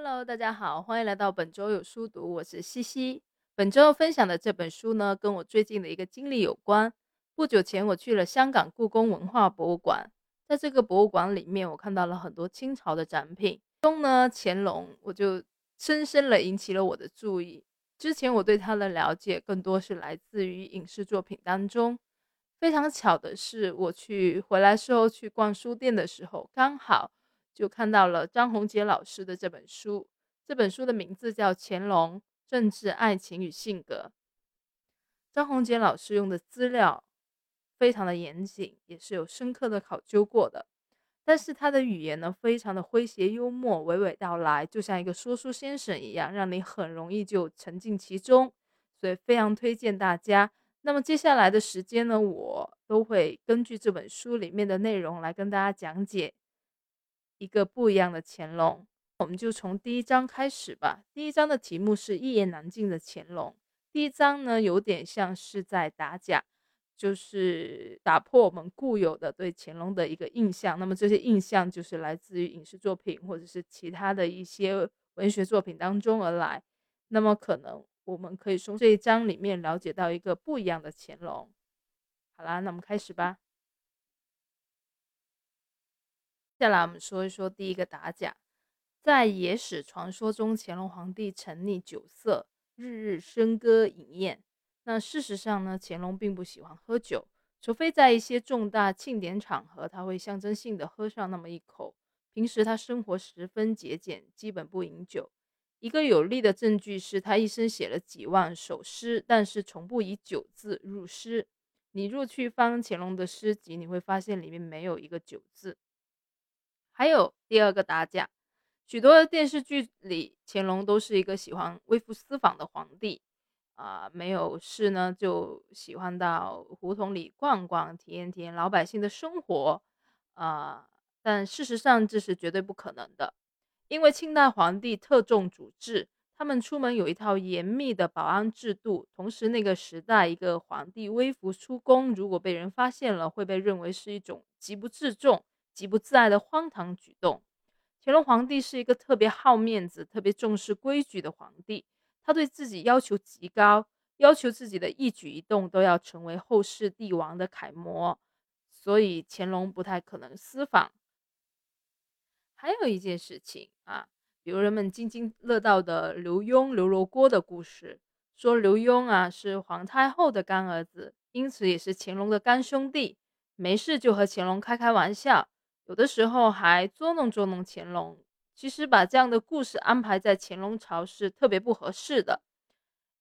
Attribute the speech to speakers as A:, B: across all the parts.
A: Hello，大家好，欢迎来到本周有书读，我是西西。本周分享的这本书呢，跟我最近的一个经历有关。不久前，我去了香港故宫文化博物馆，在这个博物馆里面，我看到了很多清朝的展品，中呢乾隆，我就深深的引起了我的注意。之前我对他的了解更多是来自于影视作品当中。非常巧的是，我去回来时候去逛书店的时候，刚好。就看到了张宏杰老师的这本书，这本书的名字叫《乾隆政治、爱情与性格》。张宏杰老师用的资料非常的严谨，也是有深刻的考究过的。但是他的语言呢，非常的诙谐幽默，娓娓道来，就像一个说书先生一样，让你很容易就沉浸其中。所以非常推荐大家。那么接下来的时间呢，我都会根据这本书里面的内容来跟大家讲解。一个不一样的乾隆，我们就从第一章开始吧。第一章的题目是一言难尽的乾隆。第一章呢，有点像是在打假，就是打破我们固有的对乾隆的一个印象。那么这些印象就是来自于影视作品或者是其他的一些文学作品当中而来。那么可能我们可以从这一章里面了解到一个不一样的乾隆。好啦，那我们开始吧。接下来我们说一说第一个打假，在野史传说中，乾隆皇帝沉溺酒色，日日笙歌饮宴。那事实上呢，乾隆并不喜欢喝酒，除非在一些重大庆典场合，他会象征性的喝上那么一口。平时他生活十分节俭，基本不饮酒。一个有力的证据是他一生写了几万首诗，但是从不以酒字入诗。你若去翻乾隆的诗集，你会发现里面没有一个酒字。还有第二个打假，许多电视剧里乾隆都是一个喜欢微服私访的皇帝，啊，没有事呢就喜欢到胡同里逛逛，体验体验老百姓的生活，啊，但事实上这是绝对不可能的，因为清代皇帝特重主治，他们出门有一套严密的保安制度，同时那个时代一个皇帝微服出宫，如果被人发现了，会被认为是一种极不自重。极不自爱的荒唐举动。乾隆皇帝是一个特别好面子、特别重视规矩的皇帝，他对自己要求极高，要求自己的一举一动都要成为后世帝王的楷模，所以乾隆不太可能私访。还有一件事情啊，比如人们津津乐道的刘墉、刘罗锅的故事，说刘墉啊是皇太后的干儿子，因此也是乾隆的干兄弟，没事就和乾隆开开玩笑。有的时候还捉弄捉弄乾隆，其实把这样的故事安排在乾隆朝是特别不合适的，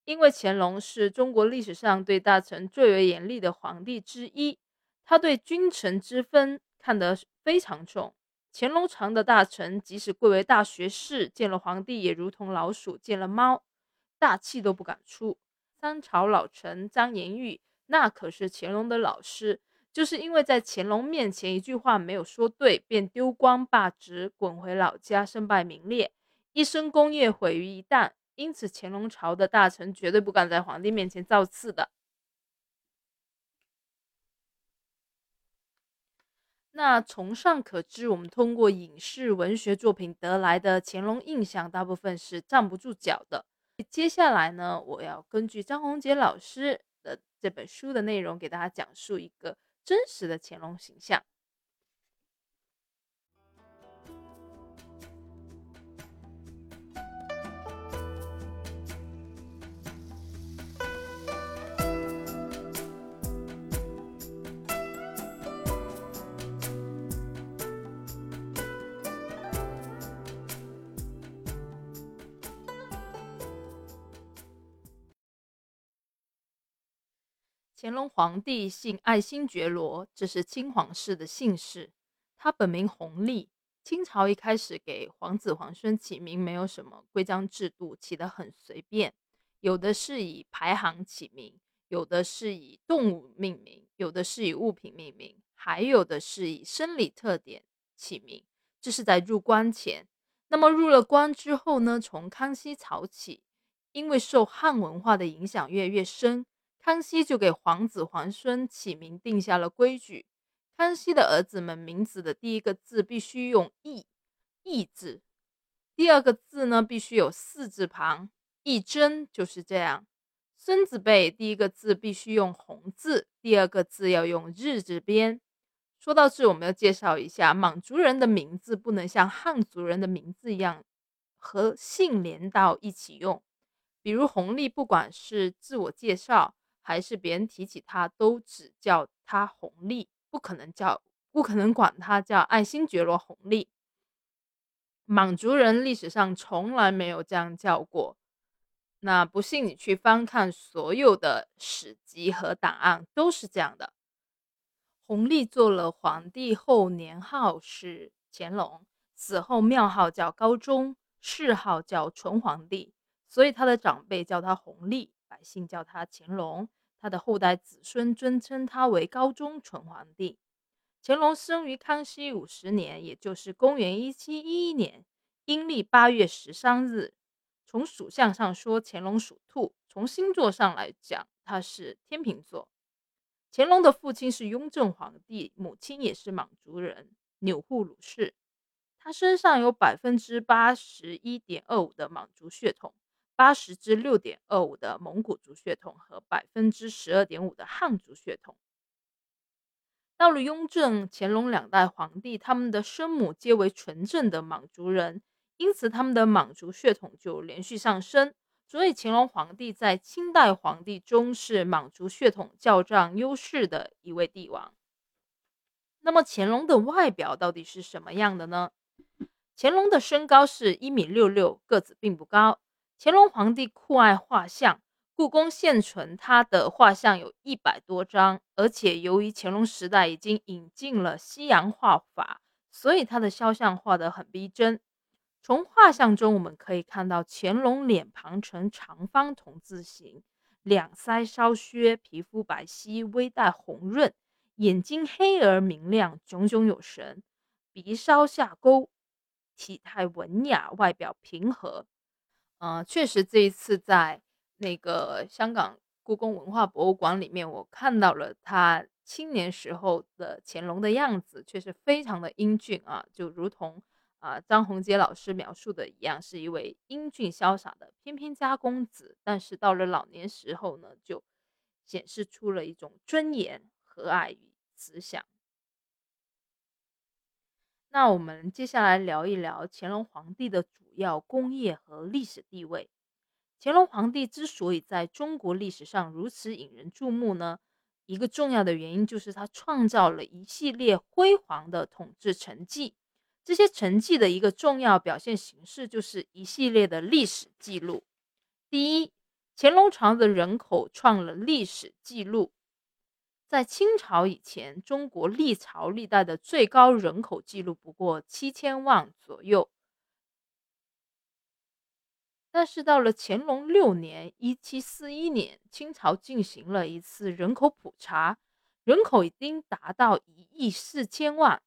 A: 因为乾隆是中国历史上对大臣最为严厉的皇帝之一，他对君臣之分看得非常重。乾隆朝的大臣即使贵为大学士，见了皇帝也如同老鼠见了猫，大气都不敢出。三朝老臣张延玉，那可是乾隆的老师。就是因为在乾隆面前一句话没有说对，便丢官罢职，滚回老家，身败名裂，一生功业毁于一旦。因此，乾隆朝的大臣绝对不敢在皇帝面前造次的。那从上可知，我们通过影视文学作品得来的乾隆印象，大部分是站不住脚的。接下来呢，我要根据张宏杰老师的这本书的内容，给大家讲述一个。真实的乾隆形象。乾隆皇帝姓爱新觉罗，这是清皇室的姓氏。他本名弘历。清朝一开始给皇子皇孙起名没有什么规章制度，起得很随便。有的是以排行起名，有的是以动物命名，有的是以物品命名，还有的是以生理特点起名。这是在入关前。那么入了关之后呢？从康熙朝起，因为受汉文化的影响越来越深。康熙就给皇子皇孙起名定下了规矩。康熙的儿子们名字的第一个字必须用“义”，“义”字。第二个字呢必须有四字旁，一真就是这样。孙子辈第一个字必须用红字，第二个字要用日字边。说到这，我们要介绍一下，满族人的名字不能像汉族人的名字一样和姓连到一起用。比如弘历，不管是自我介绍还是别人提起他，都只叫他弘历，不可能叫，不可能管他叫爱新觉罗弘历。满族人历史上从来没有这样叫过。那不信你去翻看所有的史籍和档案，都是这样的。弘历做了皇帝后，年号是乾隆，死后庙号叫高宗，谥号叫纯皇帝，所以他的长辈叫他弘历，百姓叫他乾隆，他的后代子孙尊称他为高宗纯皇帝。乾隆生于康熙五十年，也就是公元一七一一年，阴历八月十三日。从属相上说，乾隆属兔；从星座上来讲，他是天秤座。乾隆的父亲是雍正皇帝，母亲也是满族人钮祜禄氏。他身上有百分之八十一点二五的满族血统，八十至六点二五的蒙古族血统和百分之十二点五的汉族血统。到了雍正、乾隆两代皇帝，他们的生母皆为纯正的满族人，因此他们的满族血统就连续上升。所以，乾隆皇帝在清代皇帝中是满族血统较占优势的一位帝王。那么，乾隆的外表到底是什么样的呢？乾隆的身高是一米六六，个子并不高。乾隆皇帝酷爱画像，故宫现存他的画像有一百多张，而且由于乾隆时代已经引进了西洋画法，所以他的肖像画得很逼真。从画像中我们可以看到，乾隆脸庞呈长方筒字形，两腮稍削，皮肤白皙，微带红润，眼睛黑而明亮，炯炯有神，鼻稍下勾，体态文雅，外表平和。嗯，确实，这一次在那个香港故宫文化博物馆里面，我看到了他青年时候的乾隆的样子，确实非常的英俊啊，就如同。啊，张宏杰老师描述的一样，是一位英俊潇洒的翩翩家公子，但是到了老年时候呢，就显示出了一种尊严、和蔼与慈祥。那我们接下来聊一聊乾隆皇帝的主要工业和历史地位。乾隆皇帝之所以在中国历史上如此引人注目呢，一个重要的原因就是他创造了一系列辉煌的统治成绩。这些成绩的一个重要表现形式就是一系列的历史记录。第一，乾隆朝的人口创了历史记录。在清朝以前，中国历朝历代的最高人口记录不过七千万左右。但是到了乾隆六年（一七四一年），清朝进行了一次人口普查，人口已经达到一亿四千万。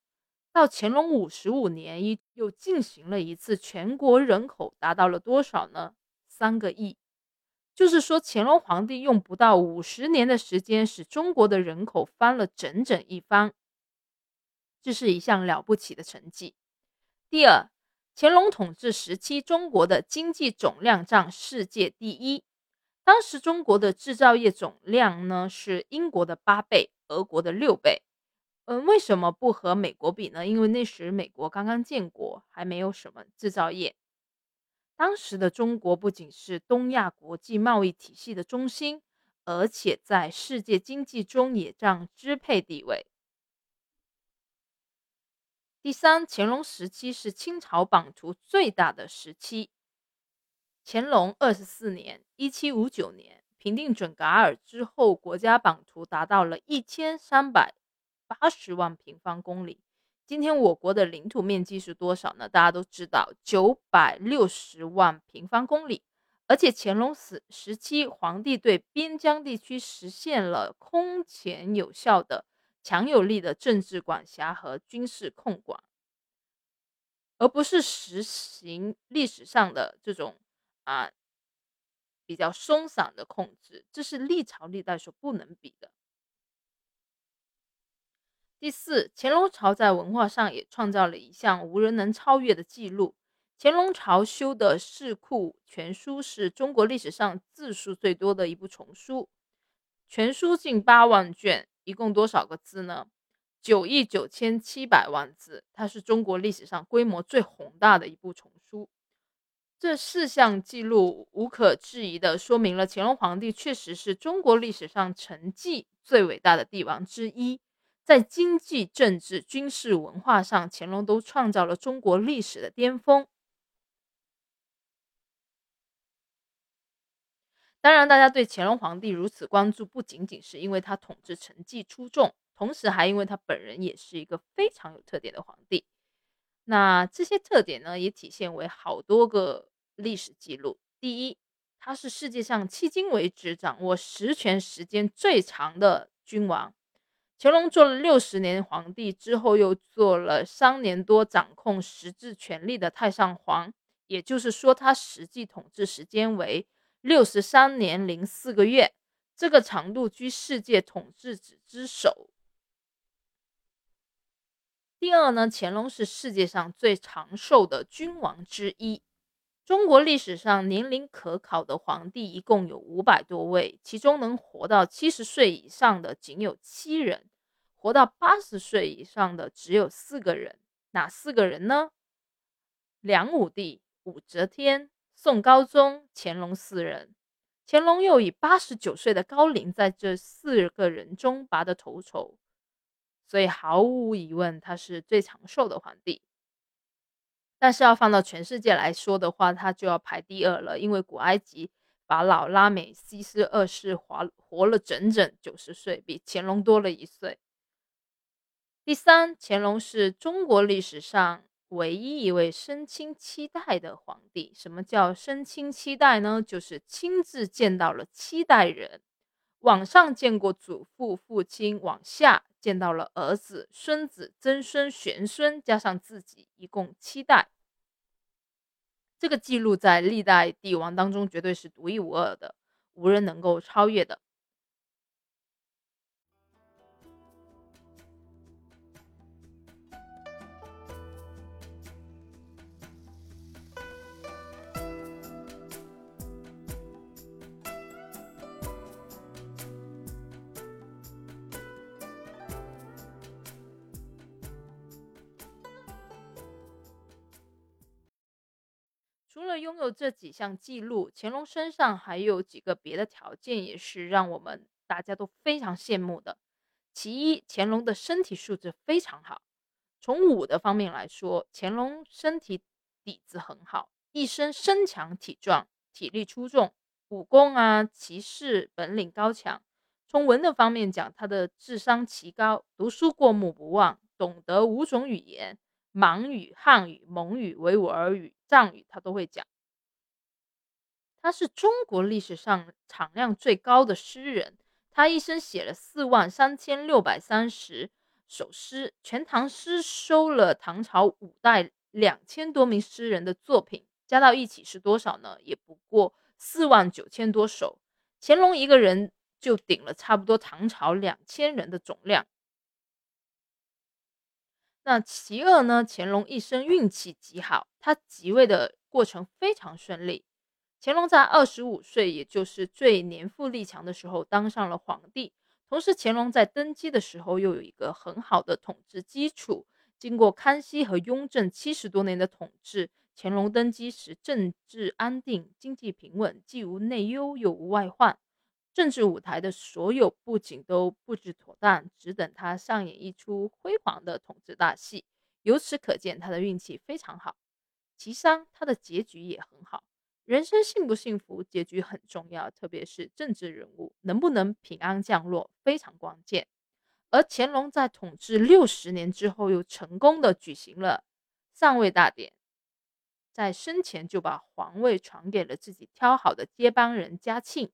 A: 到乾隆五十五年，又进行了一次，全国人口达到了多少呢？三个亿。就是说，乾隆皇帝用不到五十年的时间，使中国的人口翻了整整一番，这是一项了不起的成绩。第二，乾隆统治时期，中国的经济总量占世界第一。当时中国的制造业总量呢，是英国的八倍，俄国的六倍。嗯，为什么不和美国比呢？因为那时美国刚刚建国，还没有什么制造业。当时的中国不仅是东亚国际贸易体系的中心，而且在世界经济中也占支配地位。第三，乾隆时期是清朝版图最大的时期。乾隆二十四年（一七五九年）平定准噶尔之后，国家版图达到了一千三百。八十万平方公里。今天我国的领土面积是多少呢？大家都知道，九百六十万平方公里。而且乾隆时时期，皇帝对边疆地区实现了空前有效的、强有力的政治管辖和军事控管，而不是实行历史上的这种啊比较松散的控制。这是历朝历代所不能比的。第四，乾隆朝在文化上也创造了一项无人能超越的记录。乾隆朝修的《四库全书》是中国历史上字数最多的一部丛书，全书近八万卷，一共多少个字呢？九亿九千七百万字。它是中国历史上规模最宏大的一部丛书。这四项记录无可置疑地说明了乾隆皇帝确实是中国历史上成绩最伟大的帝王之一。在经济、政治、军事、文化上，乾隆都创造了中国历史的巅峰。当然，大家对乾隆皇帝如此关注，不仅仅是因为他统治成绩出众，同时还因为他本人也是一个非常有特点的皇帝。那这些特点呢，也体现为好多个历史记录。第一，他是世界上迄今为止掌握实权时间最长的君王。乾隆做了六十年皇帝之后，又做了三年多掌控实质权力的太上皇，也就是说，他实际统治时间为。六十三年零四个月，这个长度居世界统治者之首。第二呢，乾隆是世界上最长寿的君王之一。中国历史上年龄可考的皇帝一共有五百多位，其中能活到七十岁以上的仅有七人，活到八十岁以上的只有四个人。哪四个人呢？梁武帝、武则天。宋高宗、乾隆四人，乾隆又以八十九岁的高龄在这四个人中拔得头筹，所以毫无疑问他是最长寿的皇帝。但是要放到全世界来说的话，他就要排第二了，因为古埃及法老拉美西斯二世活活了整整九十岁，比乾隆多了一岁。第三，乾隆是中国历史上。唯一一位身亲七代的皇帝，什么叫身亲七代呢？就是亲自见到了七代人，往上见过祖父、父亲，往下见到了儿子、孙子、曾孙、玄孙，加上自己，一共七代。这个记录在历代帝王当中绝对是独一无二的，无人能够超越的。拥有这几项记录，乾隆身上还有几个别的条件，也是让我们大家都非常羡慕的。其一，乾隆的身体素质非常好。从武的方面来说，乾隆身体底子很好，一身身强体壮，体力出众，武功啊、骑士本领高强。从文的方面讲，他的智商奇高，读书过目不忘，懂得五种语言。满语、汉语、蒙语、维吾尔语、藏语，他都会讲。他是中国历史上产量最高的诗人，他一生写了四万三千六百三十首诗，《全唐诗》收了唐朝五代两千多名诗人的作品，加到一起是多少呢？也不过四万九千多首。乾隆一个人就顶了差不多唐朝两千人的总量。那其二呢？乾隆一生运气极好，他即位的过程非常顺利。乾隆在二十五岁，也就是最年富力强的时候，当上了皇帝。同时，乾隆在登基的时候又有一个很好的统治基础。经过康熙和雍正七十多年的统治，乾隆登基时政治安定，经济平稳，既无内忧又无外患。政治舞台的所有布景都布置妥当，只等他上演一出辉煌的统治大戏。由此可见，他的运气非常好。其三，他的结局也很好。人生幸不幸福，结局很重要，特别是政治人物能不能平安降落，非常关键。而乾隆在统治六十年之后，又成功的举行了上位大典，在生前就把皇位传给了自己挑好的接班人嘉庆。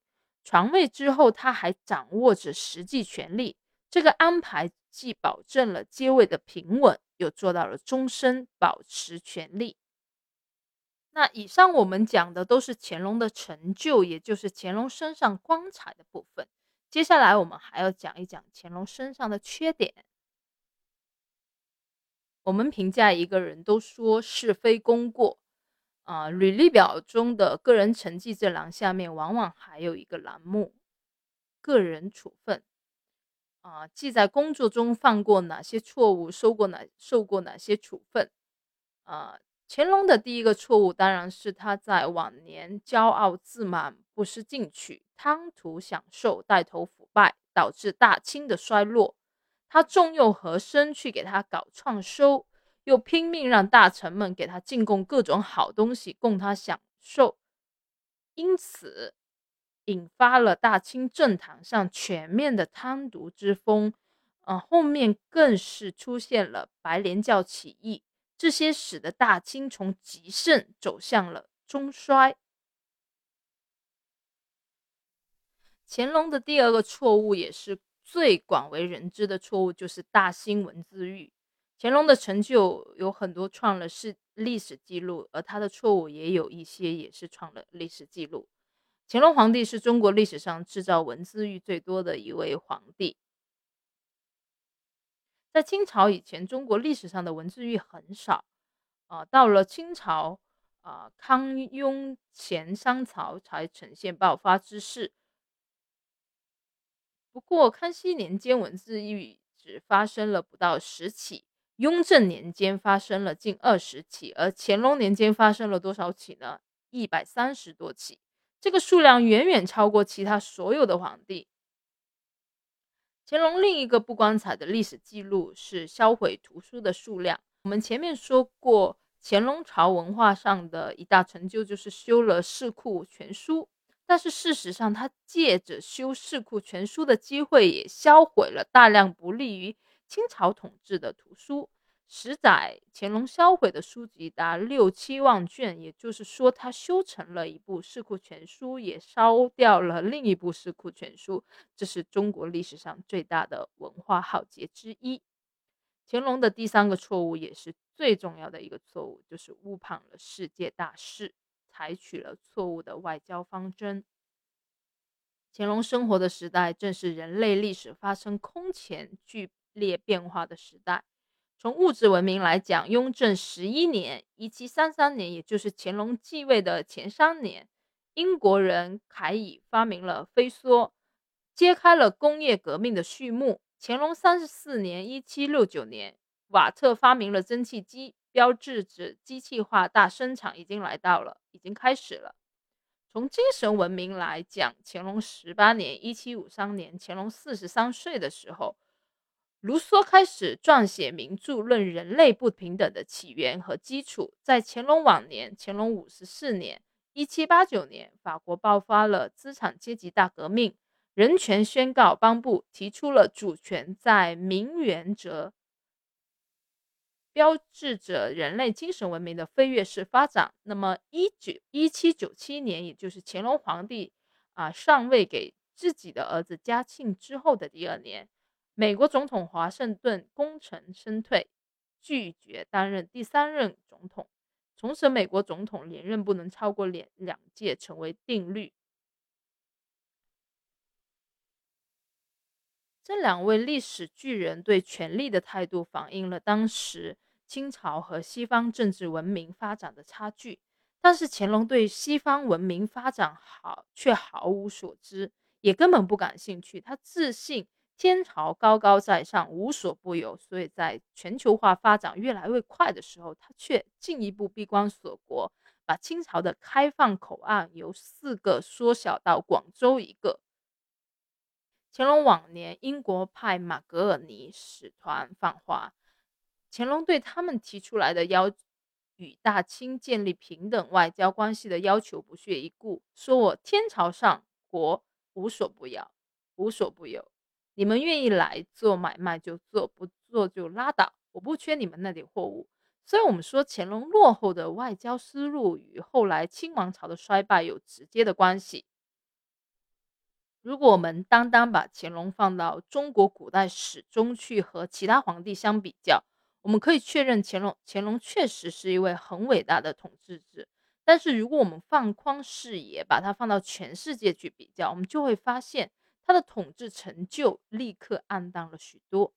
A: 传位之后，他还掌握着实际权力。这个安排既保证了接位的平稳，又做到了终身保持权力。那以上我们讲的都是乾隆的成就，也就是乾隆身上光彩的部分。接下来我们还要讲一讲乾隆身上的缺点。我们评价一个人都说是非功过，啊，履历表中的个人成绩这栏下面，往往还有一个栏目“个人处分”，啊，记载工作中犯过哪些错误，受过哪受过哪些处分。啊，乾隆的第一个错误当然是他在晚年骄傲自满、不思进取、贪图享受、带头腐败，导致大清的衰落。他重用和珅去给他搞创收。又拼命让大臣们给他进贡各种好东西供他享受，因此引发了大清政坛上全面的贪渎之风。嗯，后面更是出现了白莲教起义，这些使得大清从极盛走向了中衰。乾隆的第二个错误，也是最广为人知的错误，就是大兴文字狱。乾隆的成就有很多创了是历史记录，而他的错误也有一些也是创了历史记录。乾隆皇帝是中国历史上制造文字狱最多的一位皇帝。在清朝以前，中国历史上的文字狱很少啊，到了清朝啊，康雍乾三朝才呈现爆发之势。不过，康熙年间文字狱只发生了不到十起。雍正年间发生了近二十起，而乾隆年间发生了多少起呢？一百三十多起，这个数量远远超过其他所有的皇帝。乾隆另一个不光彩的历史记录是销毁图书的数量。我们前面说过，乾隆朝文化上的一大成就就是修了《四库全书》，但是事实上，他借着修《四库全书》的机会，也销毁了大量不利于。清朝统治的图书，十载乾隆销毁的书籍达六七万卷，也就是说，他修成了一部《四库全书》，也烧掉了另一部《四库全书》，这是中国历史上最大的文化浩劫之一。乾隆的第三个错误，也是最重要的一个错误，就是误判了世界大势，采取了错误的外交方针。乾隆生活的时代，正是人类历史发生空前巨。烈变化的时代，从物质文明来讲，雍正十一年（一七三三年），也就是乾隆继位的前三年，英国人凯以发明了飞梭，揭开了工业革命的序幕。乾隆三十四年（一七六九年），瓦特发明了蒸汽机，标志着机器化大生产已经来到了，已经开始了。从精神文明来讲，乾隆十八年（一七五三年），乾隆四十三岁的时候。卢梭开始撰写名著，论人类不平等的起源和基础。在乾隆晚年，乾隆五十四年（一七八九年），法国爆发了资产阶级大革命，人权宣告颁布，提出了主权在民原则，标志着人类精神文明的飞跃式发展。那么，一九一七九七年，也就是乾隆皇帝啊上位给自己的儿子嘉庆之后的第二年。美国总统华盛顿功成身退，拒绝担任第三任总统。从此，美国总统连任不能超过两两届，成为定律。这两位历史巨人对权力的态度，反映了当时清朝和西方政治文明发展的差距。但是，乾隆对西方文明发展好却毫无所知，也根本不感兴趣。他自信。天朝高高在上，无所不有，所以在全球化发展越来越快的时候，他却进一步闭关锁国，把清朝的开放口岸由四个缩小到广州一个。乾隆晚年，英国派马格尔尼使团访华，乾隆对他们提出来的要与大清建立平等外交关系的要求不屑一顾，说我天朝上国无所不要，无所不有。你们愿意来做买卖就做，不做就拉倒。我不缺你们那点货物。所以，我们说乾隆落后的外交思路与后来清王朝的衰败有直接的关系。如果我们单单把乾隆放到中国古代史中去和其他皇帝相比较，我们可以确认乾隆乾隆确实是一位很伟大的统治者。但是，如果我们放宽视野，把它放到全世界去比较，我们就会发现。他的统治成就立刻暗淡了许多，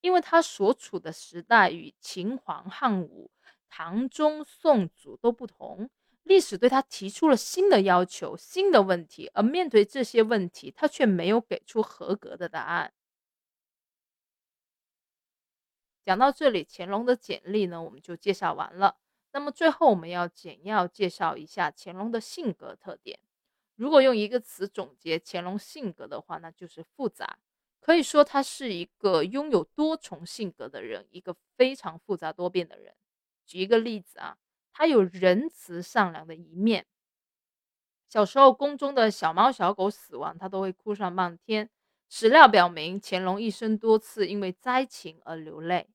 A: 因为他所处的时代与秦皇汉武，唐中宋祖都不同，历史对他提出了新的要求、新的问题，而面对这些问题，他却没有给出合格的答案。讲到这里，乾隆的简历呢，我们就介绍完了。那么最后，我们要简要介绍一下乾隆的性格特点。如果用一个词总结乾隆性格的话，那就是复杂。可以说他是一个拥有多重性格的人，一个非常复杂多变的人。举一个例子啊，他有仁慈善良的一面。小时候宫中的小猫小狗死亡，他都会哭上半天。史料表明，乾隆一生多次因为灾情而流泪。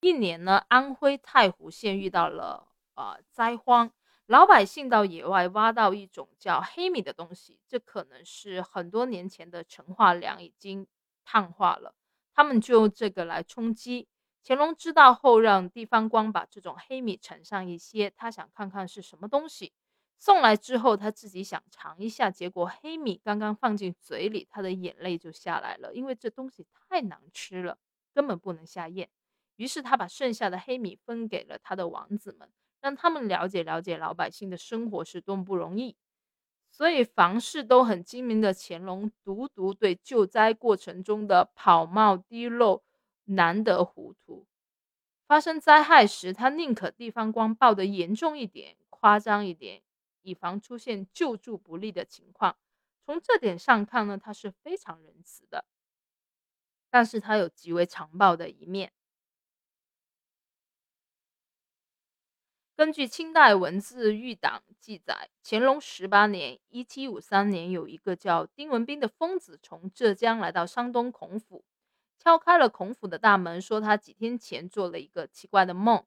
A: 一年呢，安徽太湖县遇到了呃灾荒，老百姓到野外挖到一种叫黑米的东西，这可能是很多年前的陈化粮已经碳化了，他们就用这个来充饥。乾隆知道后，让地方官把这种黑米盛上一些，他想看看是什么东西。送来之后，他自己想尝一下，结果黑米刚刚放进嘴里，他的眼泪就下来了，因为这东西太难吃了，根本不能下咽。于是他把剩下的黑米分给了他的王子们，让他们了解了解老百姓的生活是多么不容易。所以凡事都很精明的乾隆，独独对救灾过程中的跑冒滴漏难得糊涂。发生灾害时，他宁可地方官报得严重一点、夸张一点。以防出现救助不利的情况，从这点上看呢，他是非常仁慈的。但是他有极为残暴的一面。根据清代文字狱档记载，乾隆十八年（一七五三年），有一个叫丁文彬的疯子从浙江来到山东孔府，敲开了孔府的大门，说他几天前做了一个奇怪的梦。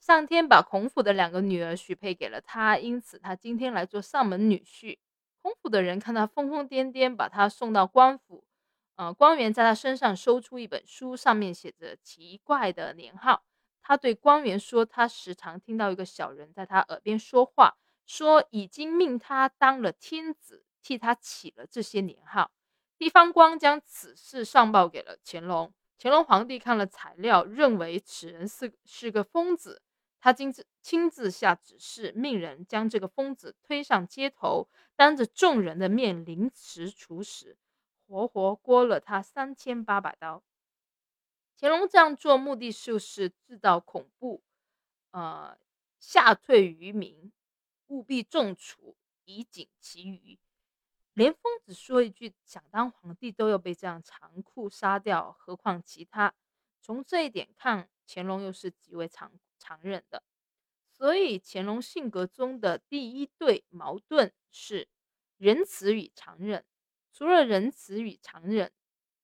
A: 上天把孔府的两个女儿许配给了他，因此他今天来做上门女婿。孔府的人看他疯疯癫癫，把他送到官府。呃，官员在他身上搜出一本书，上面写着奇怪的年号。他对官员说，他时常听到一个小人在他耳边说话，说已经命他当了天子，替他起了这些年号。地方官将此事上报给了乾隆。乾隆皇帝看了材料，认为此人是是个疯子。他亲自亲自下指示，命人将这个疯子推上街头，当着众人的面凌迟处死，活活割了他三千八百刀。乾隆这样做目的就是制造恐怖，呃，吓退愚民，务必重处以警其余。连疯子说一句想当皇帝都要被这样残酷杀掉，何况其他？从这一点看，乾隆又是极为残。残忍的，所以乾隆性格中的第一对矛盾是仁慈与残忍。除了仁慈与残忍，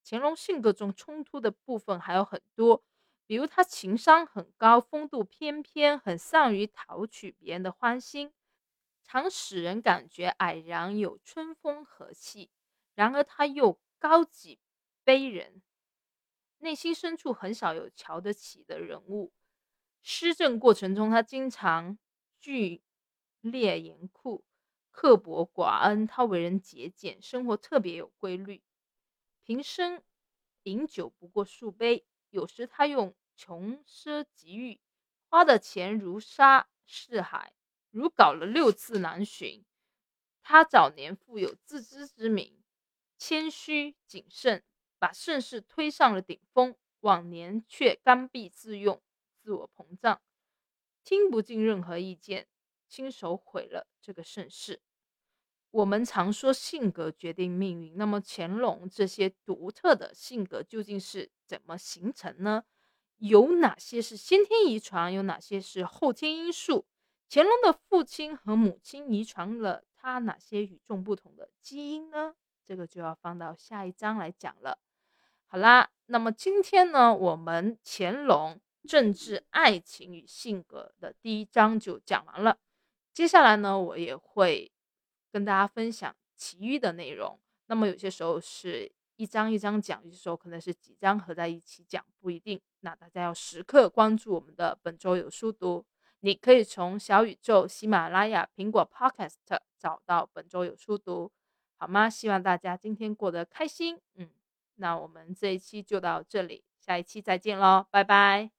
A: 乾隆性格中冲突的部分还有很多，比如他情商很高，风度翩翩，很善于讨取别人的欢心，常使人感觉蔼然有春风和气。然而他又高级卑人，内心深处很少有瞧得起的人物。施政过程中，他经常剧烈严酷、刻薄寡恩。他为人节俭，生活特别有规律，平生饮酒不过数杯。有时他用穷奢极欲，花的钱如沙似海，如搞了六次南巡。他早年富有自知之明，谦虚谨慎，把盛世推上了顶峰，晚年却刚愎自用。自我膨胀，听不进任何意见，亲手毁了这个盛世。我们常说性格决定命运，那么乾隆这些独特的性格究竟是怎么形成呢？有哪些是先天遗传，有哪些是后天因素？乾隆的父亲和母亲遗传了他哪些与众不同的基因呢？这个就要放到下一章来讲了。好啦，那么今天呢，我们乾隆。政治、爱情与性格的第一章就讲完了。接下来呢，我也会跟大家分享其余的内容。那么有些时候是一章一章讲，有些时候可能是几章合在一起讲，不一定。那大家要时刻关注我们的本周有书读。你可以从小宇宙、喜马拉雅、苹果 Podcast 找到本周有书读，好吗？希望大家今天过得开心。嗯，那我们这一期就到这里，下一期再见喽，拜拜。